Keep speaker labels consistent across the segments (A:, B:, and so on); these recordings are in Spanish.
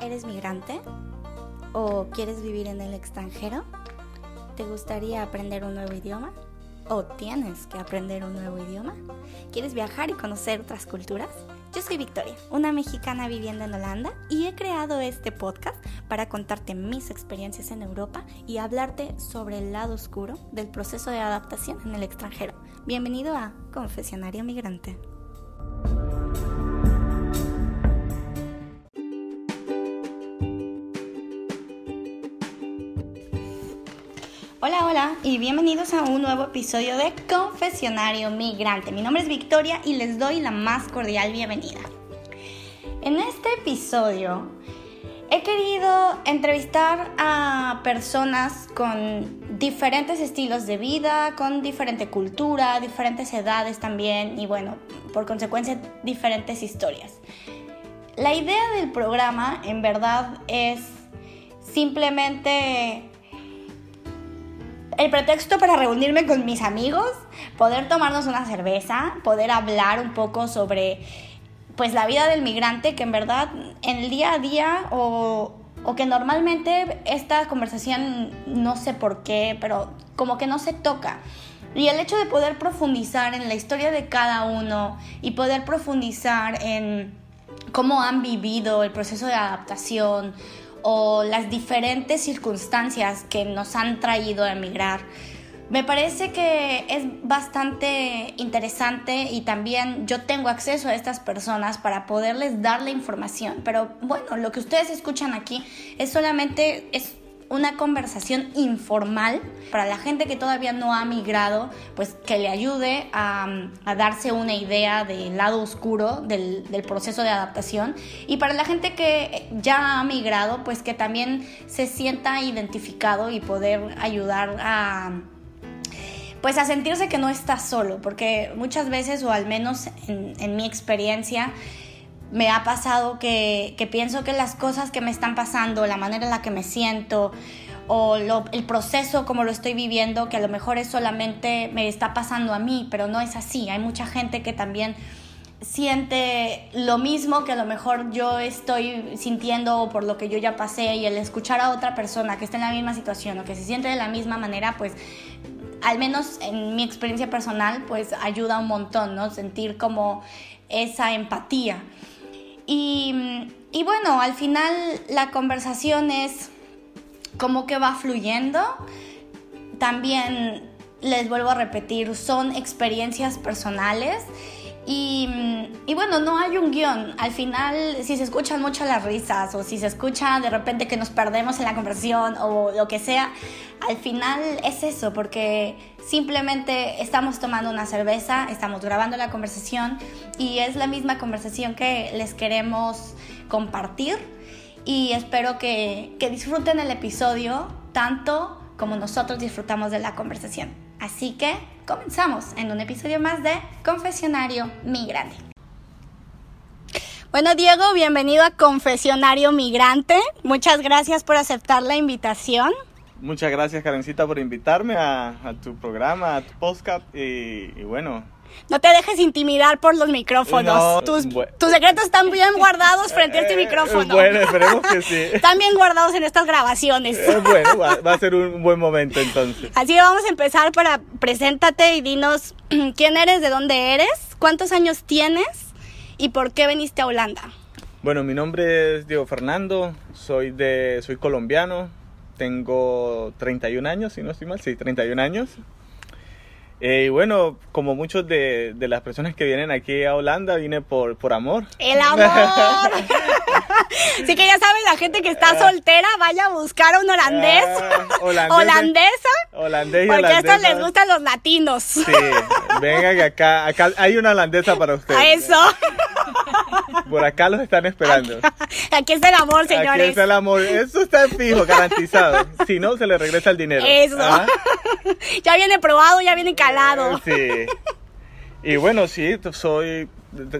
A: ¿Eres migrante? ¿O quieres vivir en el extranjero? ¿Te gustaría aprender un nuevo idioma? ¿O tienes que aprender un nuevo idioma? ¿Quieres viajar y conocer otras culturas? Yo soy Victoria, una mexicana viviendo en Holanda y he creado este podcast para contarte mis experiencias en Europa y hablarte sobre el lado oscuro del proceso de adaptación en el extranjero. Bienvenido a Confesionario Migrante. Hola, y bienvenidos a un nuevo episodio de Confesionario Migrante. Mi nombre es Victoria y les doy la más cordial bienvenida. En este episodio he querido entrevistar a personas con diferentes estilos de vida, con diferente cultura, diferentes edades también y bueno, por consecuencia diferentes historias. La idea del programa en verdad es simplemente el pretexto para reunirme con mis amigos, poder tomarnos una cerveza, poder hablar un poco sobre pues la vida del migrante que en verdad en el día a día o, o que normalmente esta conversación no sé por qué, pero como que no se toca. Y el hecho de poder profundizar en la historia de cada uno y poder profundizar en cómo han vivido el proceso de adaptación o las diferentes circunstancias que nos han traído a emigrar. Me parece que es bastante interesante y también yo tengo acceso a estas personas para poderles dar la información. Pero bueno, lo que ustedes escuchan aquí es solamente es una conversación informal para la gente que todavía no ha migrado, pues que le ayude a, darse una idea del lado oscuro del, proceso de adaptación. Y para la gente que ya ha migrado, pues que también se sienta identificado y poder ayudar a pues a sentirse que no está solo, porque muchas veces, o al menos en, en mi experiencia, me ha pasado que, que, pienso que las cosas que me están pasando, la manera en la que me siento o el proceso como lo estoy viviendo, que a lo mejor es solamente me está pasando a mí, pero no es así. Hay mucha gente que también siente lo mismo que a lo mejor yo estoy sintiendo por lo que yo ya pasé y el escuchar a otra persona que está en la misma situación o que se siente de la misma manera, pues al menos en mi experiencia personal, pues ayuda un montón, ¿no? Sentir como esa empatía. Y, bueno, al final la conversación es como que va fluyendo. También les vuelvo a repetir, son experiencias personales. Y, y, bueno, no hay un guion. Al final, si se escuchan mucho las risas o si se escucha de repente que nos perdemos en la conversación o lo que sea, al final es eso, porque simplemente estamos tomando una cerveza, estamos grabando la conversación y es la misma conversación que les queremos compartir y espero que, que disfruten el episodio tanto como nosotros disfrutamos de la conversación. Así que comenzamos en un episodio más de Confesionario Migrante. Bueno, Diego, bienvenido a Confesionario Migrante. Muchas gracias por aceptar la invitación.
B: Muchas gracias, Karencita, por invitarme a, tu programa, a tu podcast. Y, bueno.
A: No te dejes intimidar por los micrófonos. No, tus, bueno. tus, secretos están bien guardados frente a este micrófono.
B: Bueno, esperemos que sí.
A: Están bien guardados en estas grabaciones.
B: Eh, bueno, va, va, a ser un buen momento entonces.
A: Así que vamos a empezar para preséntate y dinos quién eres, de dónde eres, cuántos años tienes y por qué viniste a Holanda.
B: Bueno, mi nombre es Diego Fernando, soy de soy colombiano, tengo 31 años, si no estoy mal, sí, 31 años. Eh, y bueno, como muchos de, de, las personas que vienen aquí a Holanda, vine por, por amor.
A: ¡El amor! Así que ya saben, la gente que está soltera, vaya a buscar a un holandés.
B: Uh, holandés
A: holandesa.
B: Holandés y
A: Porque
B: holandesa.
A: a estos les gustan los latinos.
B: Sí, venga que acá, acá hay una holandesa para ustedes.
A: Eso.
B: Por acá los están esperando.
A: Aquí está el amor, señores.
B: Aquí está el amor. Eso está fijo, garantizado. Si no, se le regresa el dinero.
A: Eso. ¿Ah? Ya viene probado, ya viene calado.
B: Sí. Y bueno, sí, soy,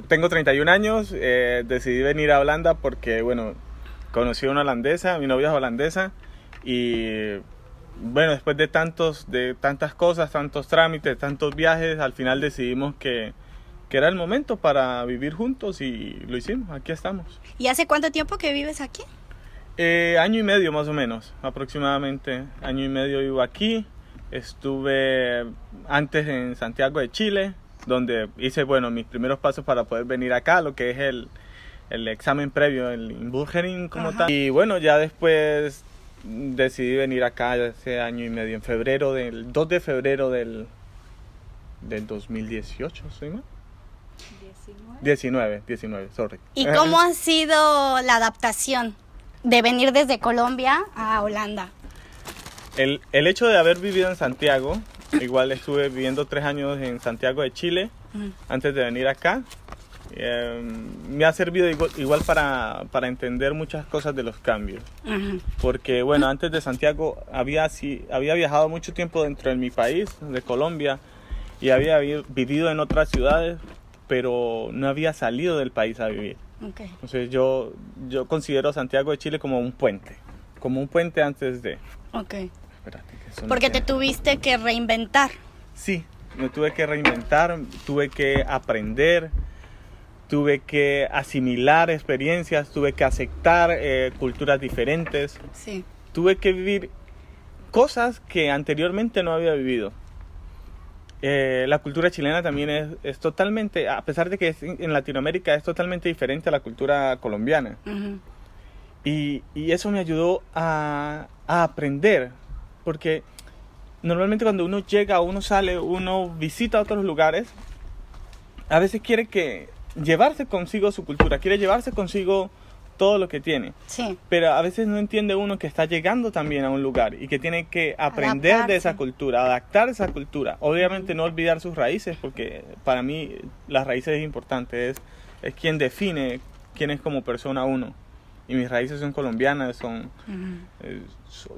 B: tengo 31 años. Eh, decidí venir a Holanda porque, bueno, conocí a una holandesa, mi novia es holandesa. Y bueno, después de tantos, de tantas cosas, tantos trámites, tantos viajes, al final decidimos que, que era el momento para vivir juntos y lo hicimos, aquí estamos.
A: ¿Y hace cuánto tiempo que vives aquí?
B: Eh, año y medio más o menos, aproximadamente. Año y medio vivo aquí. Estuve antes en Santiago de Chile, donde hice, bueno, mis primeros pasos para poder venir acá, lo que es el, el examen previo, el Inburgering como tal. Y bueno, ya después decidí venir acá hace año y medio, en febrero, del 2 de febrero del, del 2018, ¿sí? 19, 19, sorry.
A: ¿Y cómo ha sido la adaptación de venir desde Colombia a Holanda?
B: El, el hecho de haber vivido en Santiago, igual estuve viviendo tres años en Santiago de Chile antes de venir acá. Eh, me ha servido igual, para, para, entender muchas cosas de los cambios. Porque, bueno, antes de Santiago había, sí, había viajado mucho tiempo dentro de mi país, de Colombia, y había vivido en otras ciudades, pero no había salido del país a vivir. Entonces yo, yo considero Santiago de Chile como un puente, como un puente antes de...
A: Ok. Porque te tuviste que reinventar.
B: Sí, me tuve que reinventar, tuve que aprender, tuve que asimilar experiencias, tuve que aceptar eh, culturas diferentes.
A: Sí.
B: Tuve que vivir cosas que anteriormente no había vivido. Eh, la cultura chilena también es, es, totalmente, a pesar de que en Latinoamérica es totalmente diferente a la cultura colombiana. y, y, eso me ayudó a, a, aprender, porque normalmente cuando uno llega, uno sale, uno visita otros lugares, a veces quiere que llevarse consigo su cultura, quiere llevarse consigo todo lo que tiene.
A: Sí.
B: Pero a veces no entiende uno que está llegando también a un lugar y que tiene que aprender de esa cultura, adaptar esa cultura. Obviamente no olvidar sus raíces, porque para mí las raíces es importante, es, es quien define quién es como persona uno. Y mis raíces son colombianas, son, eh,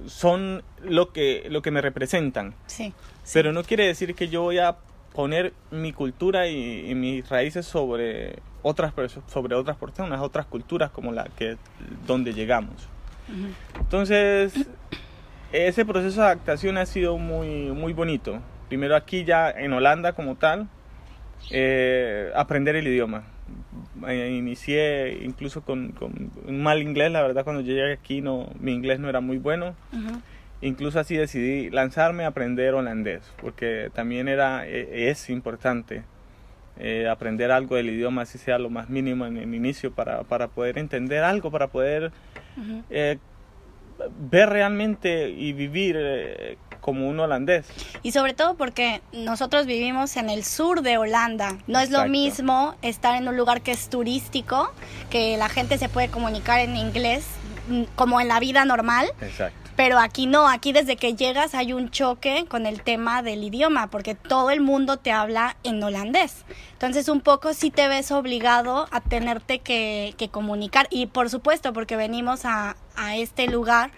B: son lo, que, lo que me representan.
A: Sí,
B: Pero no quiere decir que yo voy a poner mi cultura y mis raíces sobre otras sobre otras personas, otras culturas como la que donde llegamos. Entonces, ese proceso de adaptación ha sido muy muy bonito. Primero aquí ya en Holanda como tal, eh, aprender el idioma. Eh, inicié incluso con, un mal inglés, la verdad cuando yo llegué aquí no, mi inglés no era muy bueno. Incluso así decidí lanzarme a aprender holandés, porque también era, e, es importante eh, aprender algo del idioma, así sea lo más mínimo en el inicio, para, para poder entender algo, para poder eh, ver realmente y vivir eh, como un holandés.
A: Y sobre todo porque nosotros vivimos en el sur de Holanda. No es lo mismo estar en un lugar que es turístico, que la gente se puede comunicar en inglés mm, como en la vida normal.
B: Exacto
A: pero aquí no, aquí desde que llegas hay un choque con el tema del idioma, porque todo el mundo te habla en holandés. Entonces un poco sí te ves obligado a tenerte que, comunicar. Y por supuesto, porque venimos a, este lugar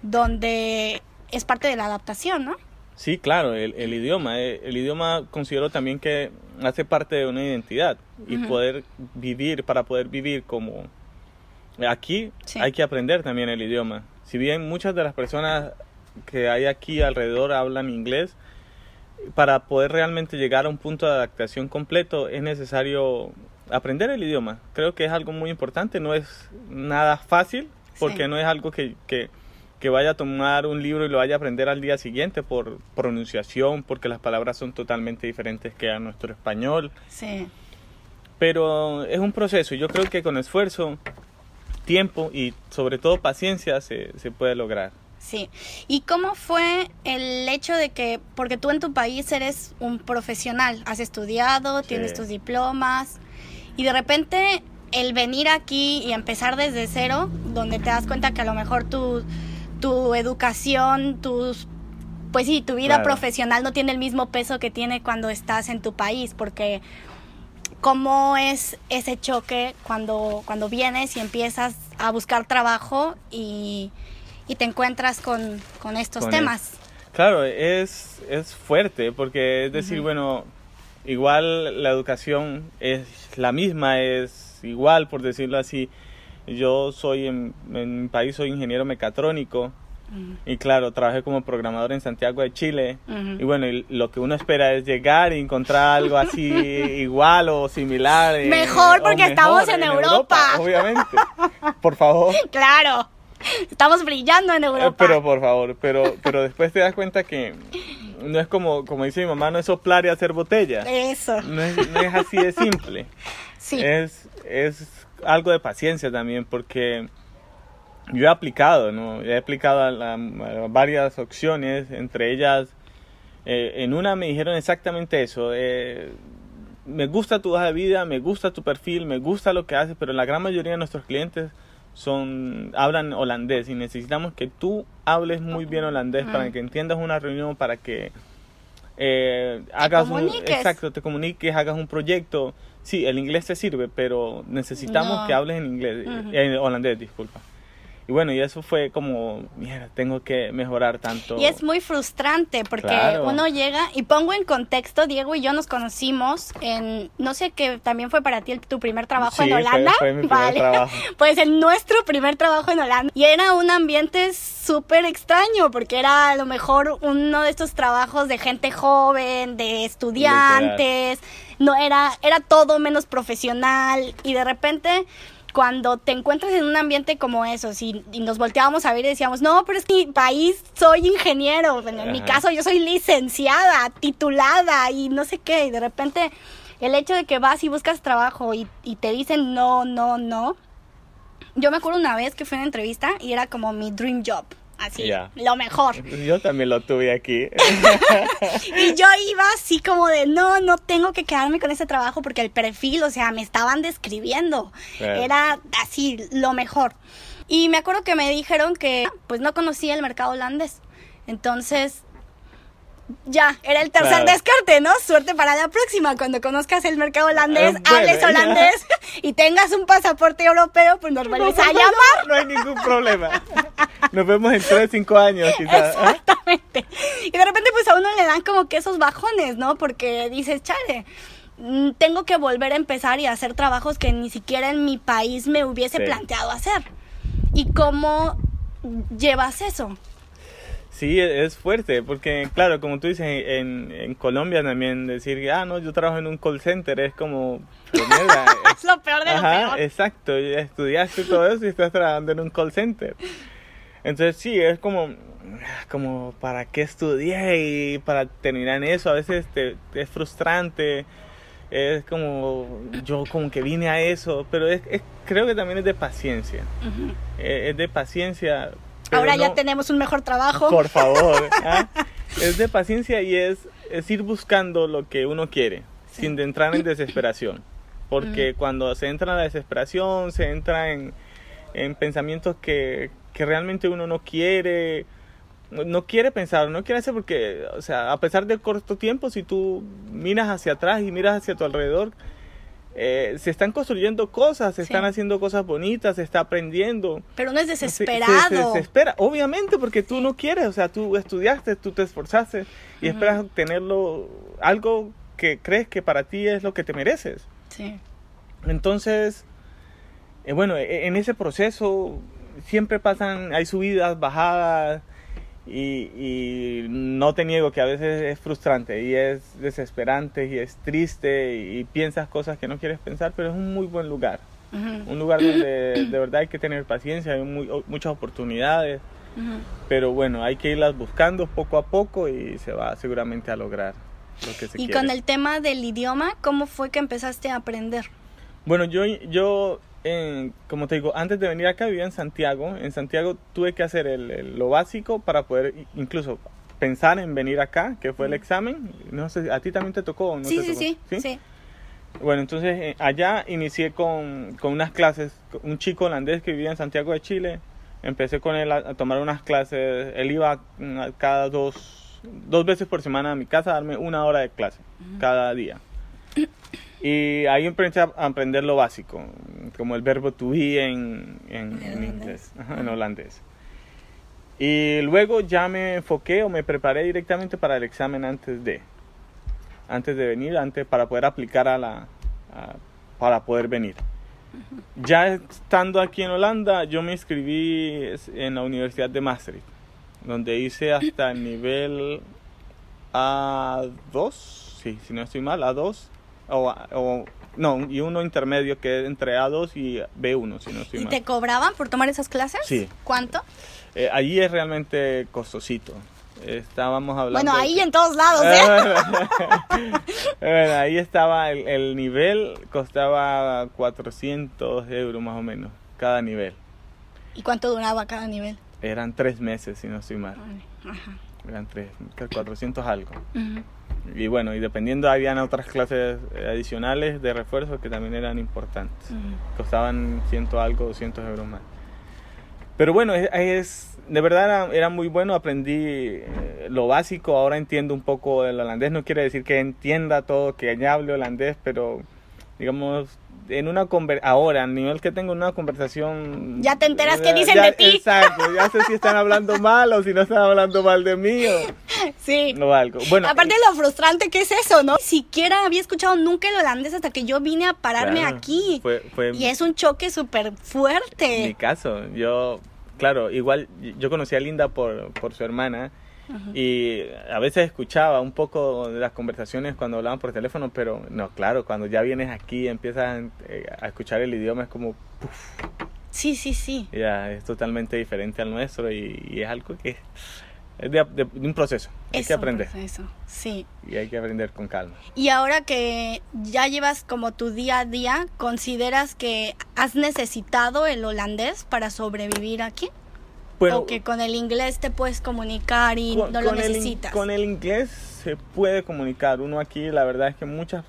A: donde es parte de la adaptación, ¿no?
B: Sí, claro, el, idioma. Eh, el, idioma considero también que hace parte de una identidad y poder vivir, para poder vivir como aquí, hay que aprender también el idioma si bien muchas de las personas que hay aquí alrededor hablan inglés, para poder realmente llegar a un punto de adaptación completo es necesario aprender el idioma. Creo que es algo muy importante, no es nada fácil, porque no es algo que, que, que, vaya a tomar un libro y lo vaya a aprender al día siguiente por pronunciación, porque las palabras son totalmente diferentes que a nuestro español.
A: Sí.
B: Pero es un proceso y yo creo que con esfuerzo tiempo y sobre todo paciencia se, se puede lograr.
A: Sí. ¿Y cómo fue el hecho de que, porque tú en tu país eres un profesional, has estudiado, tienes tus diplomas, y de repente el venir aquí y empezar desde cero, donde te das cuenta que a lo mejor tu, tu educación, tus pues sí, tu vida profesional no tiene el mismo peso que tiene cuando estás en tu país, porque cómo es ese choque cuando, cuando vienes y empiezas a buscar trabajo y, te encuentras con, estos temas.
B: Claro, es, es fuerte porque es decir, bueno, igual la educación es la misma, es igual, por decirlo así. Yo soy en, en mi país, soy ingeniero mecatrónico y claro, trabajé como programador en Santiago de Chile. Y bueno, lo que uno espera es llegar y encontrar algo así igual o similar.
A: Mejor porque estamos en, Europa.
B: Obviamente. Por favor.
A: Claro. Estamos brillando en Europa.
B: Eh, pero por favor, pero, pero después te das cuenta que no es como, como dice mi mamá, no es soplar y hacer botella.
A: Eso.
B: No es, no es así de simple.
A: Sí.
B: Es, es algo de paciencia también, porque yo he aplicado, ¿no? He aplicado a, la- a varias opciones, entre ellas, eh, en una me dijeron exactamente eso. eh, me gusta tu hoja de vida, me gusta tu perfil, me gusta lo que haces, pero la gran mayoría de nuestros clientes son hablan holandés y necesitamos que tú hables muy bien holandés para que entiendas una reunión, para que eh, hagas un, exacto, te comuniques, hagas un proyecto. Sí, el inglés te sirve, pero necesitamos
A: No.
B: que hables en inglés, en holandés, disculpa. Y bueno, y eso fue como, mira, tengo que mejorar tanto.
A: Y es muy frustrante porque
B: Claro.
A: uno llega y pongo en contexto, Diego y yo nos conocimos en, no sé qué también fue para ti el- tu primer trabajo
B: Sí,
A: en
B: fue-
A: Holanda.
B: fue mi primer trabajo.
A: Pues en nuestro primer trabajo en Holanda. Y era un ambiente súper extraño porque era a lo mejor uno de estos trabajos de gente joven, de estudiantes. No, era, era todo menos profesional y de repente cuando te encuentras en un ambiente como eso, y, y nos volteábamos a ver y decíamos, no, pero es que mi país soy ingeniero, bueno, en mi caso yo soy licenciada, titulada y no sé qué, y de repente el hecho de que vas y buscas trabajo y, y te dicen no, no, no. Yo me acuerdo una vez que fui a una entrevista y era como mi dream job, así, lo mejor.
B: Yo también lo tuve aquí.
A: Y yo iba así como de, no, no tengo que quedarme con ese trabajo porque el perfil, o sea, me estaban describiendo. Era así, lo mejor. Y me acuerdo que me dijeron que pues no conocía el mercado holandés. Entonces, ya, era el tercer
B: Claro.
A: descarte, ¿no? Suerte para la próxima, cuando conozcas el mercado holandés,
B: Eh, bueno,
A: hables
B: ya.
A: holandés y tengas un pasaporte europeo, pues nos vuelves a llamar.
B: No hay ningún problema. Nos vemos en 3, 5 años quizás. ¿ah?
A: Exactamente. Y de repente pues a uno le dan como que esos bajones, ¿no? Porque dices, chale, mm, tengo que volver a empezar y hacer trabajos que ni siquiera en mi país me hubiese
B: Sí.
A: planteado hacer. ¿Y cómo llevas eso?
B: Sí, es fuerte, porque claro, como tú dices, en, en Colombia también decir que, ah, no, yo trabajo en un call center es como, mierda,
A: Es lo peor de lo
B: Ajá,
A: peor.
B: exacto, estudiaste todo eso y estás trabajando en un call center. Entonces sí, es como, como ¿para qué estudié y para terminar en eso? A veces te, es frustrante, es como, yo como que vine a eso, pero es, es- creo que también es de paciencia, eh, es de paciencia. Pero
A: Ahora ya tenemos un mejor trabajo.
B: Por favor, ¿ah? es de paciencia y es, es ir buscando lo que uno quiere, sin entrar en desesperación. Porque cuando se entra en la desesperación, se entra en, en pensamientos que, que realmente uno no quiere, no, no quiere pensar, no quiere hacer porque, o sea, a pesar del corto tiempo, si tú miras hacia atrás y miras hacia tu alrededor, eh, se están construyendo cosas, se
A: Sí.
B: están haciendo cosas bonitas, se está aprendiendo.
A: Pero uno es
B: Se-
A: desesperado.
B: Se, se desespera, obviamente, porque tú no quieres, o sea, tú estudiaste, tú te esforzaste y esperas obtenerlo, algo que crees que para ti es lo que te mereces.
A: Sí.
B: Entonces, eh, bueno, e- en ese proceso siempre pasan, hay subidas, bajadas y, y no te niego que a veces es frustrante y es desesperante y es triste y, piensas cosas que no quieres pensar, pero es un muy buen lugar. Un lugar donde de verdad hay que tener paciencia, hay muy- muchas oportunidades, pero bueno, hay que irlas buscando poco a poco y se va seguramente a lograr lo que se
A: Y
B: quiere.
A: con el tema del idioma, ¿cómo fue que empezaste a aprender?
B: Bueno, yo, yo eh, como te digo, antes de venir acá vivía en Santiago. En Santiago tuve que hacer el- el- lo básico para poder incluso pensar en venir acá, que fue el examen. No sé, ¿a ti también te tocó o no
A: sí,
B: te
A: sí,
B: tocó?
A: sí, sí.
B: Bueno, entonces eh, allá inicié con, con unas clases, un chico holandés que vivía en Santiago de Chile. Empecé con él a, a tomar unas clases. Él iba mm, a cada dos, dos veces por semana a mi casa a darme una hora de clase cada día. Y ahí empecé a aprender lo básico, como el verbo to be en, en, inglés, ajá, en holandés. Y luego ya me enfoqué o me preparé directamente para el examen antes de antes de venir, antes para poder aplicar a la a- para poder venir. Ya estando aquí en Holanda, yo me inscribí en la Universidad de Maastricht, donde hice hasta el nivel A2, sí, si no estoy mal, A2, o, o- no, y uno intermedio que es entre A2 y B1, si no estoy
A: ¿Y
B: mal.
A: te cobraban por tomar esas clases?
B: Sí.
A: ¿Cuánto?
B: Eh, allí es realmente costosito. Estábamos hablando...
A: Bueno, ahí en todos lados, ¿eh?
B: Bueno, ahí estaba el, el nivel, costaba 400 euros más o menos, cada nivel.
A: ¿Y cuánto duraba cada nivel?
B: Eran tres meses, si no estoy mal.
A: Ajá.
B: Eran tres, 400 algo.
A: Ujú.
B: Y bueno, y dependiendo, habían otras clases eh, adicionales de refuerzo que también eran importantes. Costaban ciento algo, 200 euros más. Pero bueno, es, es- de verdad era, era muy bueno, aprendí eh, lo básico, ahora entiendo un poco el holandés, no quiere decir que entienda todo, que ya hable holandés, pero digamos, en una conver ahora, al nivel que tengo en una conversación...
A: Ya te enteras qué
B: ya-
A: dicen
B: ya-
A: de ti.
B: Exacto, ya sé si están hablando mal o si no están hablando mal de mí o,
A: Sí.
B: o algo. Bueno,
A: Aparte de lo frustrante que es eso, ¿no? Ni siquiera había escuchado nunca el holandés hasta que yo vine a pararme
B: claro,
A: aquí.
B: Fue, fue
A: Y es un choque súper
B: mi
A: fuerte.
B: caso. Yo, claro, igual yo conocí a Linda por, por su hermana y a veces escuchaba un poco de las conversaciones cuando hablaban por teléfono, pero no, claro, cuando ya vienes aquí y empiezas eh, a escuchar el idioma es como,
A: Sí, sí, sí.
B: ya, es totalmente diferente al nuestro y, y es algo que es de, de- de un proceso. Hay
A: Es
B: que
A: un
B: aprender
A: proceso, Sí.
B: y hay que aprender con calma.
A: Y ahora que ya llevas como tu día a día, ¿consideras que has necesitado el holandés para sobrevivir aquí?
B: Bueno,
A: ¿O que con el inglés te puedes comunicar y
B: con,
A: no lo
B: con el
A: necesitas?
B: con el inglés se puede comunicar. Uno aquí, la verdad es que muchas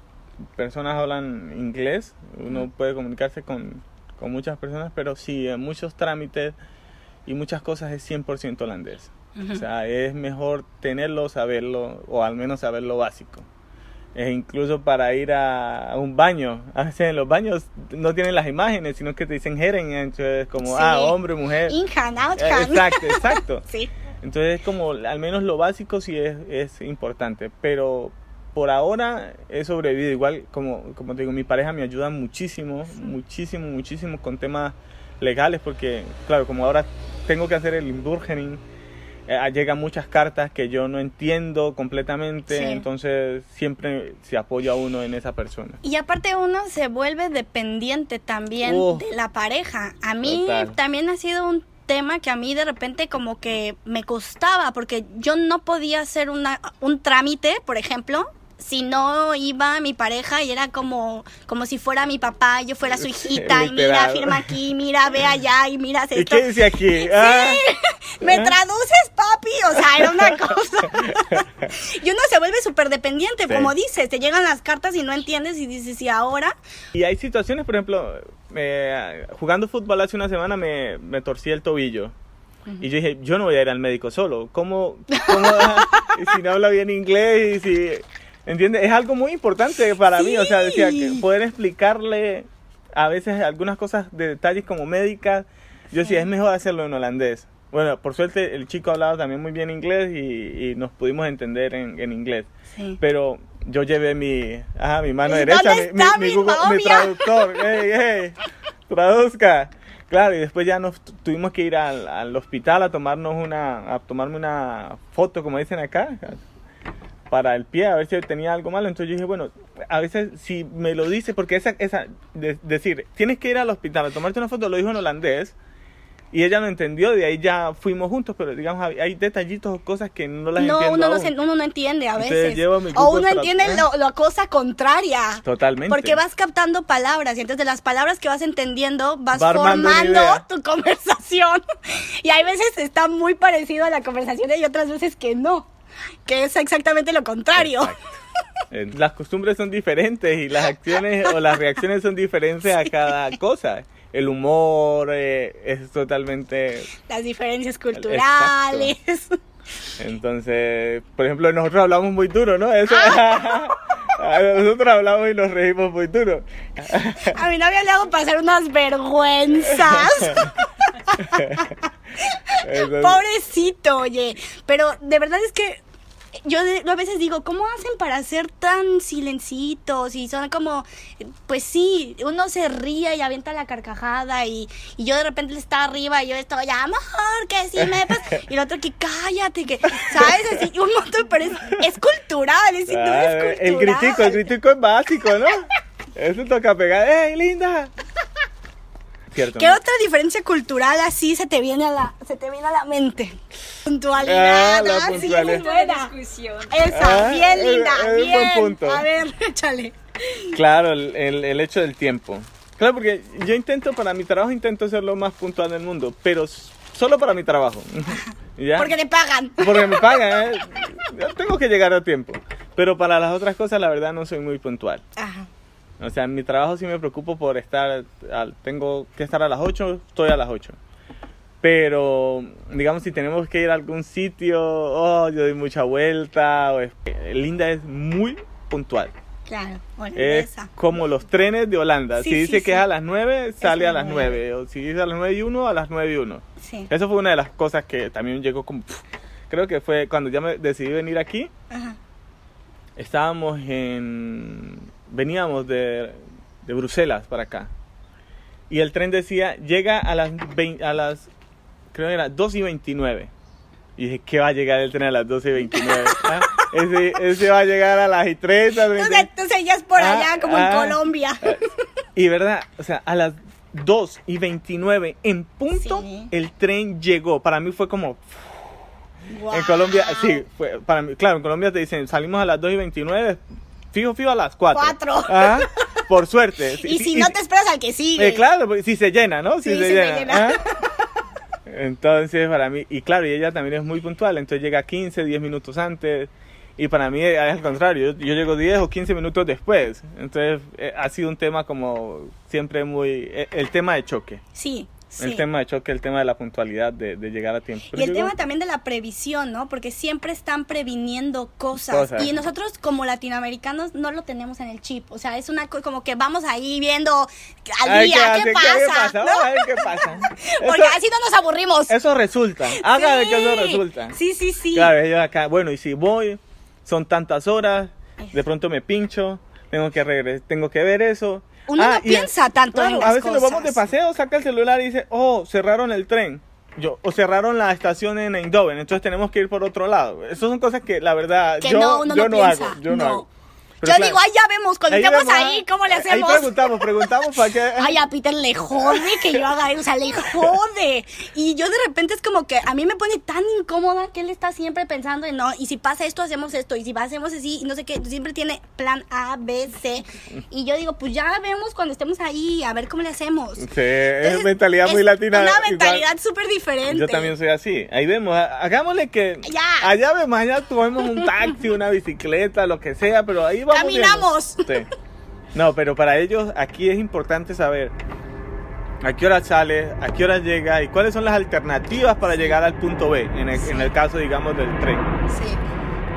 B: personas hablan inglés. Uno puede comunicarse con, con muchas personas, pero sí, en muchos trámites y muchas cosas es 100% holandés. O sea, es mejor tenerlo, saberlo, o al menos saber lo básico. E incluso para ir a, un baño. A veces en los baños no tienen las imágenes, sino que te dicen Heren, entonces como,
A: Sí.
B: ah, hombre, mujer.
A: Inhan,
B: Eh. Exacto, exacto.
A: Sí.
B: Entonces, como al menos lo básico sí es, es importante, pero por ahora he sobrevivido. Igual, como, como te digo, mi pareja me ayuda muchísimo, muchísimo, muchísimo con temas legales, porque, claro, como ahora tengo que hacer el inburgening, eh, llegan muchas cartas que yo no entiendo completamente,
A: Sí.
B: entonces siempre se apoya uno en esa persona.
A: Y aparte uno se vuelve dependiente también de la pareja. A mí
B: Total.
A: también ha sido un tema que a mí de repente como que me costaba porque yo no podía hacer una, un trámite, por ejemplo, si no iba mi pareja y era como, como si fuera mi papá, yo fuera su
B: Sí,
A: hija y mira, firma aquí, mira, ve allá y mira
B: ¿Y
A: esto.
B: qué dice aquí? Ah,
A: ¿Me traduces, papi? O sea, era una cosa. y uno se vuelve súper dependiente,
B: Sí.
A: como dices, te llegan las cartas y no entiendes y dices, ¿y ahora?
B: Y hay situaciones, por ejemplo, eh, jugando fútbol hace una semana me, me torcí el tobillo. Y yo dije, yo no voy a ir al médico solo. ¿Cómo? cómo y si no habla bien inglés y si... ¿Entiendes? Es algo muy importante para mí. O sea, decía, que
A: Sí.
B: poder explicarle a veces algunas cosas de detalles como médicas. Yo decía, es mejor hacerlo en holandés. Bueno, por suerte el chico hablaba también muy bien inglés y, y nos pudimos entender en, en inglés.
A: Sí.
B: Pero yo llevé mi, ajá, mi mano
A: ¿Y
B: derecha, mi, mi- Google- mi traductor. ¡Ey, ey! Traduzca. Claro, y después ya nos tu- tuvimos que ir al, al hospital a tomarnos una, a tomarme una foto, como dicen acá, para el pie, a ver si tenía algo malo. Entonces yo dije, bueno, a veces si me lo dice, porque esa, esa, de- decir, tienes que ir al hospital a tomarte una foto, lo dijo en holandés. Y ella lo entendió, de ahí ya fuimos juntos, pero digamos, hay- detallitos o cosas que no las
A: No,
B: entiendo
A: uno no,
B: aún.
A: uno no entiende a veces. o uno entiende
B: Traductor.
A: lo, la cosa contraria.
B: Totalmente.
A: Porque vas captando palabras y entonces de las palabras que vas entendiendo vas
B: Va
A: formando tu conversación. Y hay veces está muy parecido a la conversación y otras veces que no, que es exactamente lo contrario.
B: Exacto. Eh, Las costumbres son diferentes y las acciones o las reacciones son diferentes a cada cosa. El humor eh, es totalmente...
A: Las diferencias culturales.
B: Entonces, por ejemplo, nosotros hablamos muy duro, ¿no? Eso, nosotros hablamos y nos reímos muy duro.
A: A mi novia le hago pasar unas vergüenzas.
B: Entonces,
A: Pobrecito, oye. Pero de verdad es que yo a veces digo, ¿cómo hacen para ser tan silencitos? Y son como, pues sí, uno se ríe y avienta la carcajada y, y yo de repente está arriba y yo estoy, amor, que sí me pasa. Y el otro que cállate, que, ¿sabes? Así, un montón, pero es, es cultural, es,
B: Ah,
A: es cultural.
B: el gritico, el gritico es básico, ¿no? Eso toca pegar. ¡Ey, linda! Cierto.
A: ¿Qué
B: ¿no?
A: otra diferencia cultural así se te viene a la, se te viene a la mente? Puntualidad,
B: Ah, la
A: ah, sí, muy buena.
C: discusión.
A: Esa,
B: Ah,
A: bien
B: es-
A: linda,
B: es un buen
A: bien.
B: punto.
A: A ver, échale.
B: Claro, el, el- el hecho del tiempo. Claro, porque yo intento, para mi trabajo, intento ser lo más puntual del mundo, pero solo para mi trabajo. ¿Ya?
A: Porque te pagan.
B: Porque me pagan, ¿eh? Yo tengo que llegar a tiempo. Pero para las otras cosas, la verdad, no soy muy puntual.
A: Ajá.
B: O sea, en mi trabajo sí me preocupo por estar, al- tengo que estar a las 8, estoy a las 8. Pero, digamos, si tenemos que ir a algún sitio, oh, yo doy mucha vuelta. O es- Linda es muy puntual.
A: Claro,
B: Es
A: holandesa.
B: como los trenes de Holanda.
A: Sí,
B: si
A: sí,
B: dice que
A: sí.
B: es a las 9, sale
A: a
B: a las
A: las
B: 9. O si dice a las 9 y 1, a las 9 y 1.
A: Sí.
B: Eso fue una de las cosas que también llegó como... pf, Creo que fue cuando ya me decidí venir aquí.
A: Ajá.
B: Estábamos en... Veníamos de, de Bruselas para acá. Y el tren decía, llega a las, 20 a las... Creo que era 2 y 29. Y dije, ¿qué va a llegar el tren a las 12 y 29? ¿Ah? Ese, ese va a llegar a las y 30,
A: Entonces, entonces ya es por
B: Ah,
A: allá, como
B: ah.
A: en Colombia.
B: Y verdad, o sea, a las 2 y 29 en punto,
A: Sí.
B: el tren llegó. Para mí fue como... En. Colombia, sí, fue, para mí, claro, en Colombia te dicen, salimos a las 2 y 29, fijo, fijo a las 4.
A: Cuatro.
B: Ajá, por suerte.
A: Y si no te esperas al que sigue.
B: Eh, claro, pues, si se llena, ¿no? Si
A: Sí,
B: se
A: si se
B: llena.
A: llena.
B: Entonces, para mí, y claro, y ella también es muy puntual, entonces llega 15, 10 minutos antes. Y para mí es al contrario, yo, yo llego 10 o 15 minutos después. Entonces, eh, ha sido un tema como siempre muy... eh, el tema de choque.
A: Sí, sí.
B: El tema de choque, el tema de la puntualidad, de, de llegar a tiempo. Pero
A: Y el
B: yo-
A: tema también de la previsión, ¿no? Porque siempre están previniendo cosas.
B: Cosas.
A: Y nosotros como latinoamericanos no lo tenemos en el chip. O sea, es una cosa como que vamos ahí viendo al día
B: hace?
A: qué pasa. ¿no?
B: Ay, ¿qué pasa?
A: Porque
B: Eso-
A: así no nos aburrimos.
B: Eso resulta. Haga de que eso resulta.
A: Sí, sí, sí.
B: Claro, ellos acá, bueno, y si voy, son tantas horas, de pronto me pincho, tengo que regresar, tengo que ver eso.
A: Uno no
B: y-
A: piensa tanto en
B: claro,
A: las
B: a veces nos vamos de paseo, saca el celular y dice, oh, cerraron el tren. Yo, o cerraron la estación en Eindhoven, entonces tenemos que ir por otro lado. Esas son cosas que la verdad
A: Que
B: yo
A: no, uno
B: yo
A: no
B: no
A: piensa.
B: hago. Yo no,
A: No.
B: hago. Pero
A: Yo
B: claro,
A: digo, ay, ya vemos, cuando
B: ahí
A: estemos ahí, ¿cómo le
B: ahí
A: hacemos?
B: preguntamos, preguntamos para qué.
A: Ay, a Peter le jode que yo haga eso, o sea, le jode. Y yo de repente es como que a mí me pone tan incómoda que él está siempre pensando en no, y si pasa esto, hacemos esto, y si hacemos así, y no sé qué, siempre tiene plan A, B, C. Y yo digo, pues ya vemos cuando estemos ahí, a ver cómo le hacemos.
B: Sí, es mentalidad muy
A: es
B: latina.
A: Una mentalidad súper diferente.
B: Yo también soy así. Ahí vemos, ha- hagámosle que
A: Ya.
B: allá vemos, allá cogemos un taxi, una bicicleta, lo que sea, pero ahí vamos. viendo.
A: Caminamos.
B: Sí. No, pero para ellos aquí es importante saber a qué hora sale, a qué hora llega y cuáles son las alternativas para llegar al punto B, en el, en el caso, digamos, del tren.
A: Sí.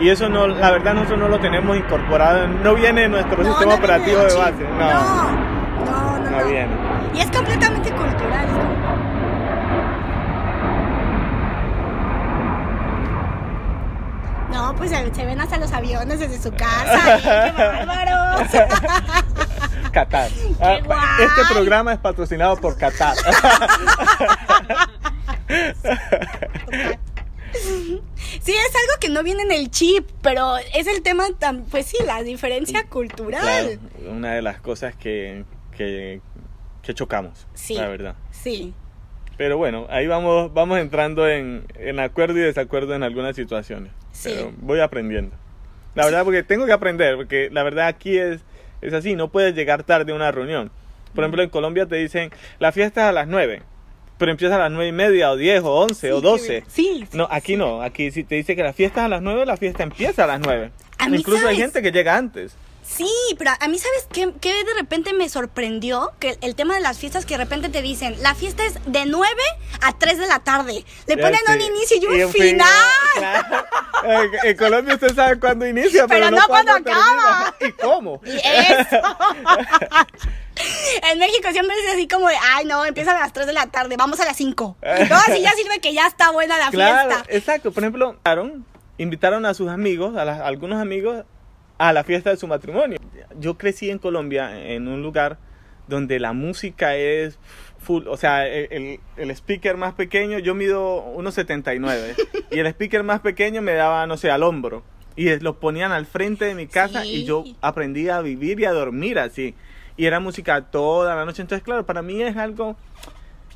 B: Y eso no, la verdad nosotros no lo tenemos incorporado, no viene en nuestro
A: No,
B: sistema
A: no
B: operativo de base. No,
A: No, no,
B: viene.
A: Y es completamente cultural. es como- No, pues se, ven hasta los aviones desde su casa. ¿eh? ¡Qué bárbaros!
B: Qatar. Ah, este programa es patrocinado por Qatar.
A: Sí, es algo que no viene en el chip, pero es el tema, tan, pues sí, la diferencia cultural.
B: Claro, una de las cosas que, que, que chocamos,
A: Sí.
B: la verdad.
A: Sí,
B: Pero bueno, ahí vamos, vamos entrando en, en acuerdo y desacuerdo en algunas situaciones.
A: Sí.
B: Pero voy aprendiendo. La verdad, porque tengo que aprender, porque la verdad aquí es, es así, no puedes llegar tarde a una reunión. Por ejemplo, en Colombia te dicen, la fiesta es a las 9, pero empieza a las nueve y media, o 10, o 11,
A: Sí,
B: o
A: qué
B: 12.
A: bien. Sí, sí,
B: No, aquí no, aquí si te dice que la fiesta es a las 9, la fiesta empieza a las 9.
A: A mí,
B: Incluso hay gente que llega antes.
A: Sí, pero a mí, ¿sabes qué, qué de repente me sorprendió? Que el tema de las fiestas que de repente te dicen, la fiesta es de 9 a 3 de la tarde. Le ponen
B: sí.
A: un inicio y un
B: un fin-
A: final.
B: Claro. En- En Colombia usted sabe cuándo inicia, pero,
A: Pero no cuándo
B: termina.
A: acaba.
B: ¿Y cómo?
A: Y eso. en México siempre es así como de, ay, no, empieza a las 3 de la tarde, vamos a las 5. No, así ya sirve que ya está buena la
B: Claro,
A: fiesta.
B: exacto. Por ejemplo, Aaron, invitaron a sus amigos, a, las- a algunos amigos, a la fiesta de su matrimonio. Yo crecí en Colombia, en un lugar donde la música es full, o sea, el, el- speaker más pequeño, yo mido 1,79 y el speaker más pequeño me daba, no sé, al hombro. Y los ponían al frente de mi casa y yo aprendí a vivir y a dormir así. Y era música toda la noche. Entonces, claro, para mí es algo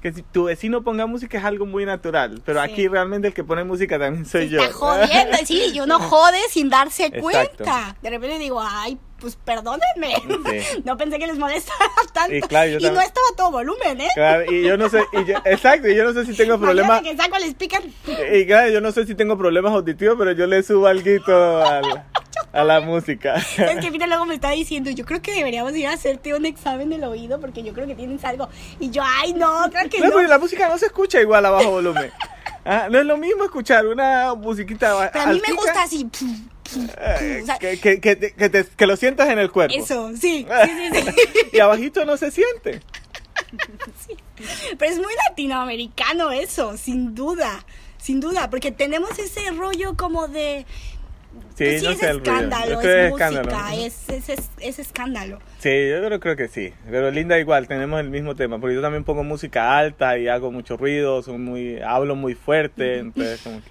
B: que si tu vecino ponga música es algo muy natural. Pero
A: Sí.
B: aquí realmente el que pone música también soy
A: Se
B: yo.
A: está jodiendo, sí, y uno jode sin darse
B: Exacto.
A: cuenta. De repente digo, ay, pues perdónenme.
B: Sí.
A: No pensé que les molestara tanto.
B: Y claro, yo
A: y no estaba todo volumen, ¿eh?
B: Claro, y yo no sé, y yo- exacto, y yo no sé si tengo problemas.
A: Que saco el speaker.
B: Y claro, yo no sé si tengo problemas auditivos, pero yo le subo algo al, a la música.
A: Es que Peter luego me está diciendo, yo creo que deberíamos ir a hacerte un examen del oído porque yo creo que tienes algo. Y yo, ay, no, creo que
B: No,
A: no.
B: porque la música no se escucha igual a bajo volumen. Ah, no es lo mismo escuchar una musiquita
A: Pero a mí me gusta así.
B: eh,
A: o sea,
B: que, que, que, te- que te- que lo sientas en el cuerpo.
A: Eso, sí, sí, sí, sí.
B: Y abajito no se siente.
A: Pero es muy latinoamericano eso, sin duda. Sin duda, porque tenemos ese rollo como de...
B: Sí,
A: pues sí,
B: no
A: es
B: sé
A: escándalo,
B: Esto
A: es,
B: escándalo.
A: música, es, es, es, es escándalo.
B: Sí, yo creo, creo que sí. Pero Linda igual, tenemos el mismo tema. Porque yo también pongo música alta y hago mucho ruido, soy muy, hablo muy fuerte. Entonces, como que...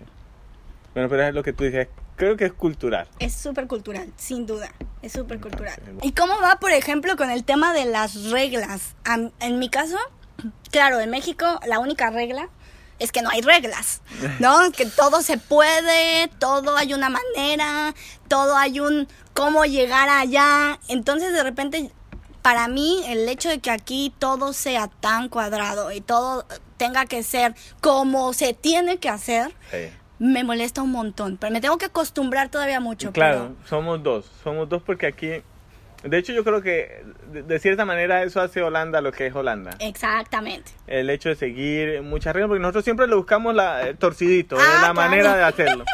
B: Bueno, pero es lo que tú dices. Creo que es cultural.
A: Es súper cultural, sin duda. Es súper cultural. ¿Y cómo va, por ejemplo, con el tema de las reglas? En mi caso, claro, en México la única regla es que no hay reglas, ¿no? Que todo se puede, todo hay una manera, todo hay un cómo llegar allá. Entonces, de repente, para mí, el hecho de que aquí todo sea tan cuadrado y todo tenga que ser como se tiene que hacer, me molesta un montón. Pero me tengo que acostumbrar todavía mucho.
B: Claro, somos dos. Somos dos porque aquí... De hecho, yo creo que de, cierta manera eso hace Holanda lo que es Holanda.
A: Exactamente.
B: El hecho de seguir muchas reglas, porque nosotros siempre le buscamos la, el torcidito,
A: Ah,
B: es la
A: claro.
B: manera de hacerlo.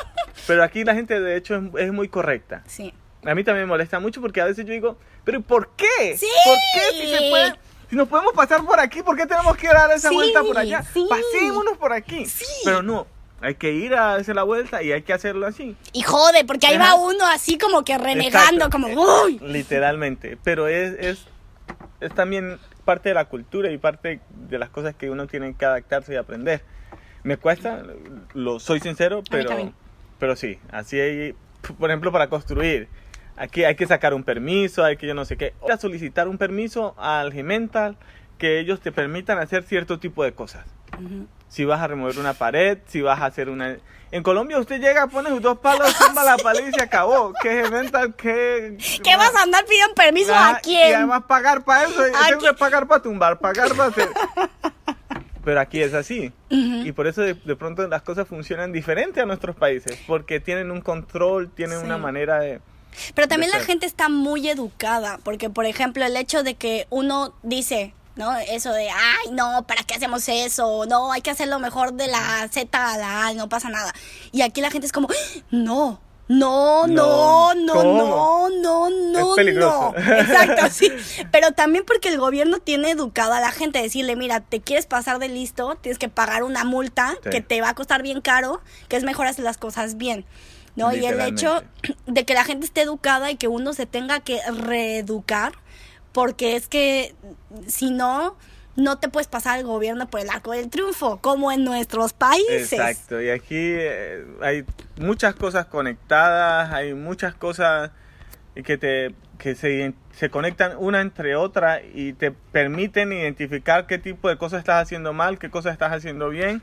B: Pero aquí la gente de hecho es, es muy correcta.
A: Sí.
B: A mí también me molesta mucho porque a veces yo digo, pero ¿por qué?
A: Sí.
B: ¿Por qué si se puede? Si nos podemos pasar por aquí, ¿por qué tenemos que dar esa
A: Sí,
B: vuelta por allá?
A: sí.
B: Pasémonos por aquí.
A: Sí.
B: Pero no, hay que ir a hacer la vuelta y hay que hacerlo así.
A: Y jode, porque ahí
B: Ajá.
A: va uno así como que renegando,
B: Exacto.
A: como,
B: Eh,
A: uy.
B: Literalmente. Pero es, es, es también parte de la cultura y parte de las cosas que uno tiene que adaptarse y aprender. Me cuesta, lo soy sincero, pero, pero sí, así hay, por ejemplo, para construir. Aquí hay que sacar un permiso, hay que yo no sé qué. A solicitar un permiso al Gimental que ellos te permitan hacer cierto tipo de cosas. Si vas a remover una pared, si vas a hacer una... En Colombia usted llega, pone sus dos palos, tumba la pared y se acabó. ¿Qué Gimental? ¿Qué...?
A: ¿Qué vas a andar pidiendo permiso a quién?
B: Y además pagar para eso, y
A: ¿A
B: tengo que pagar para tumbar, pagar para hacer. Pero aquí es así. Y por eso de, de pronto las cosas funcionan diferente a nuestros países, porque tienen un control, tienen
A: Sí.
B: una manera de...
A: Pero también
B: de
A: la
B: ser.
A: gente está muy educada, porque por ejemplo el hecho de que uno dice, ¿no? Eso de, ay, no, ¿para qué hacemos eso? No, hay que hacerlo mejor de la Z a la A, no pasa nada. Y aquí la gente es como, no. No, no,
B: No,
A: no,
B: ¿cómo?
A: no, no, no,
B: Es peligroso.
A: no. Exacto, sí. Pero también porque el gobierno tiene educada a la gente, decirle, mira, te quieres pasar de listo, tienes que pagar una multa
B: Sí.
A: que te va a costar bien caro, que es mejor hacer las cosas bien. ¿no? Y el hecho de que la gente esté educada y que uno se tenga que reeducar, porque es que si no, no te puedes pasar el gobierno por el arco del triunfo, como en nuestros países.
B: Exacto, y aquí eh, hay muchas cosas conectadas, hay muchas cosas que, te, que se, se conectan una entre otra y te permiten identificar qué tipo de cosas estás haciendo mal, qué cosas estás haciendo bien.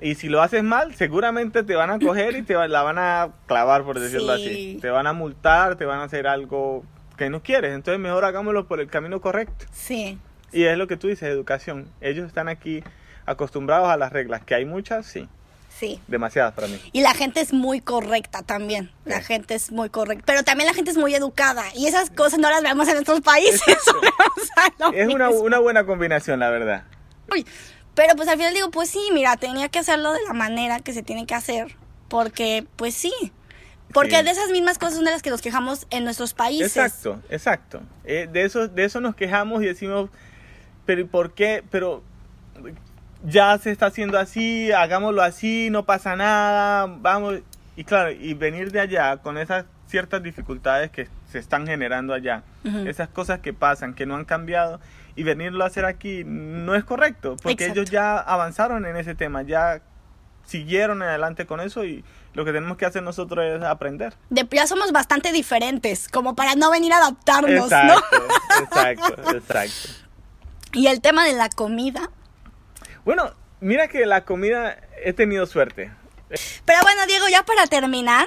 B: Y si lo haces mal, seguramente te van a coger y te va- la van a clavar, por decirlo
A: Sí.
B: así. Te van a multar, te van a hacer algo que no quieres. Entonces mejor hagámoslo por el camino correcto.
A: Sí,
B: Y es lo que tú dices, educación. Ellos están aquí acostumbrados a las reglas, que hay muchas, sí,
A: sí.
B: demasiadas para mí.
A: Y la gente es muy correcta también. La
B: Sí.
A: gente es muy correcta. Pero también la gente es muy educada. Y esas cosas no las vemos en nuestros países.
B: Es una, una buena combinación, la verdad.
A: Uy, Pero pues al final digo, pues sí, mira, tenía que hacerlo de la manera que se tiene que hacer. Porque, pues sí. Porque
B: Sí.
A: de esas mismas cosas son de las que nos quejamos en nuestros países.
B: Exacto, exacto. Eh, de, eso, de eso nos quejamos y decimos, pero ¿y por qué? Pero ya se está haciendo así, hagámoslo así, no pasa nada, vamos. y claro, y venir de allá con esas ciertas dificultades que se están generando allá, esas cosas que pasan, que no han cambiado, y venirlo a hacer aquí no es correcto, porque ellos ya avanzaron en ese tema, ya siguieron adelante con eso y lo que tenemos que hacer nosotros es aprender.
A: De ya somos bastante diferentes, como para no venir a adaptarnos, ¿no?
B: Exacto, exacto.
A: ¿Y el tema de la comida?
B: Bueno, mira que la comida he tenido suerte.
A: Pero bueno, Diego, ya para terminar,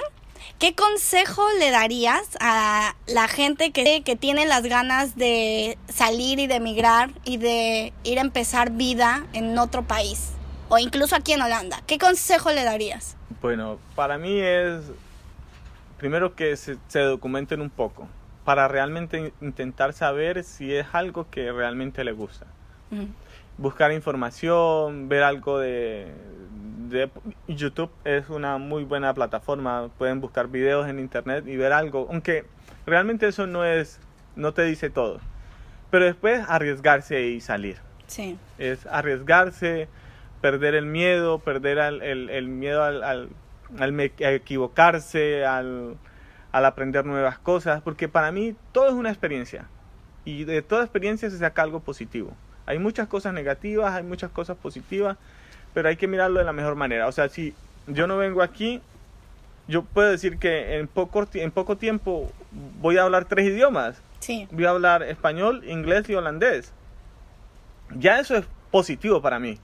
A: ¿qué consejo le darías a la gente que, que tiene las ganas de salir y de emigrar y de ir a empezar vida en otro país? O incluso aquí en Holanda. ¿Qué consejo le darías?
B: Bueno, para mí es primero que se, documenten un poco para realmente intentar saber si es algo que realmente le gusta. Buscar información, ver algo de, YouTube es una muy buena plataforma. Pueden buscar videos en internet y ver algo, aunque realmente eso no es, no te dice todo. Pero después arriesgarse y salir.
A: Sí.
B: Es arriesgarse, perder el miedo, perder el, miedo al, al, equivocarse, al, aprender nuevas cosas, porque para mí todo es una experiencia y de toda experiencia se saca algo positivo. Hay muchas cosas negativas, hay muchas cosas positivas, pero hay que mirarlo de la mejor manera. O sea, si yo no vengo aquí, yo puedo decir que en poco, en poco tiempo voy a hablar tres idiomas.
A: Sí.
B: Voy a hablar español, inglés y holandés. Ya eso es positivo para mí.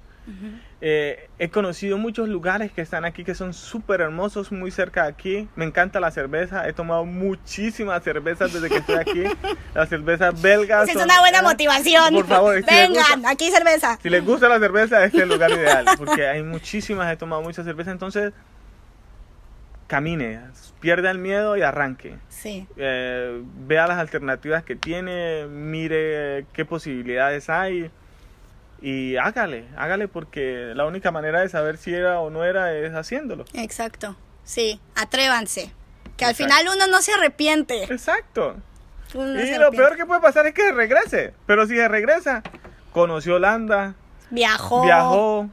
B: Eh, he conocido muchos lugares que están aquí que son súper hermosos, muy cerca de aquí. Me encanta la cerveza. He tomado muchísimas cervezas desde que estoy aquí. Las cervezas belgas.
A: Es una buena motivación.
B: Por favor,
A: vengan, aquí cerveza.
B: Si les gusta la cerveza, este es el lugar ideal. Porque hay muchísimas, he tomado mucha cerveza. Entonces, camine, pierda el miedo y arranque.
A: Sí.
B: Eh, vea las alternativas que tiene, mire qué posibilidades hay y hágale, hágale porque la única manera de saber si era o no era es haciéndolo.
A: Exacto, sí, atrévanse, que al final uno no se arrepiente.
B: Exacto. y lo peor que puede pasar es que regrese, pero si se regresa, conoció Holanda,
A: viajó,
B: viajó,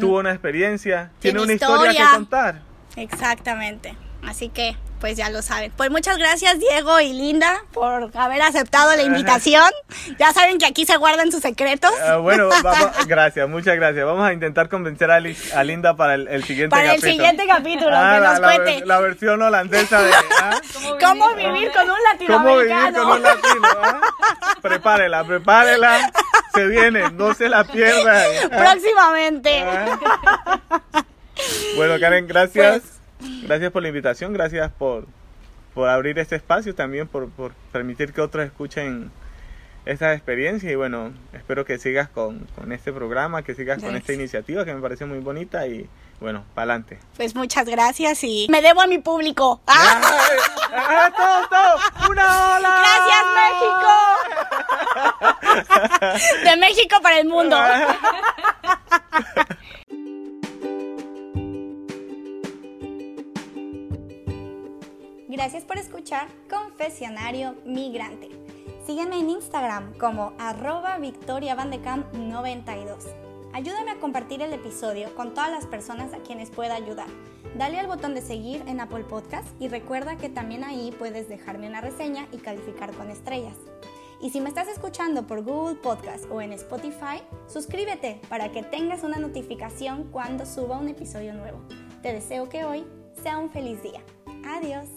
B: tuvo una experiencia, tiene, una historia que contar.
A: Exactamente, así que pues ya lo saben. Pues muchas gracias Diego y Linda por haber aceptado la invitación. Ya saben que aquí se guardan sus secretos.
B: Ah, bueno, gracias, muchas gracias. Vamos a intentar convencer a, Linda para el, siguiente
A: capítulo. Para el siguiente capítulo, ah, que nos cuente.
B: La, versión holandesa de...
A: ¿ah? ¿Cómo, vivir, con un latinoamericano?
B: ¿Cómo vivir con un latino? Prepárela, prepárela. Se viene, no se la pierda.
A: Próximamente.
B: Bueno, Karen, gracias. Pues, Gracias por la invitación, gracias por, por abrir este espacio, también por, por permitir que otros escuchen esta experiencia y bueno, espero que sigas con, con este programa, que sigas con esta iniciativa que me parece muy bonita y bueno, para adelante.
A: Pues muchas gracias y me debo a mi público. ¡Ah!
B: todo, todo! ¡Una ola!
A: ¡Gracias, México! De México para el mundo. Gracias por escuchar Confesionario Migrante. Sígueme en Instagram como arroba victoriavandecamp92. Ayúdame a compartir el episodio con todas las personas a quienes pueda ayudar. Dale al botón de seguir en Apple Podcast y recuerda que también ahí puedes dejarme una reseña y calificar con estrellas. Y si me estás escuchando por Google Podcast o en Spotify, suscríbete para que tengas una notificación cuando suba un episodio nuevo. Te deseo que hoy sea un feliz día. Adiós.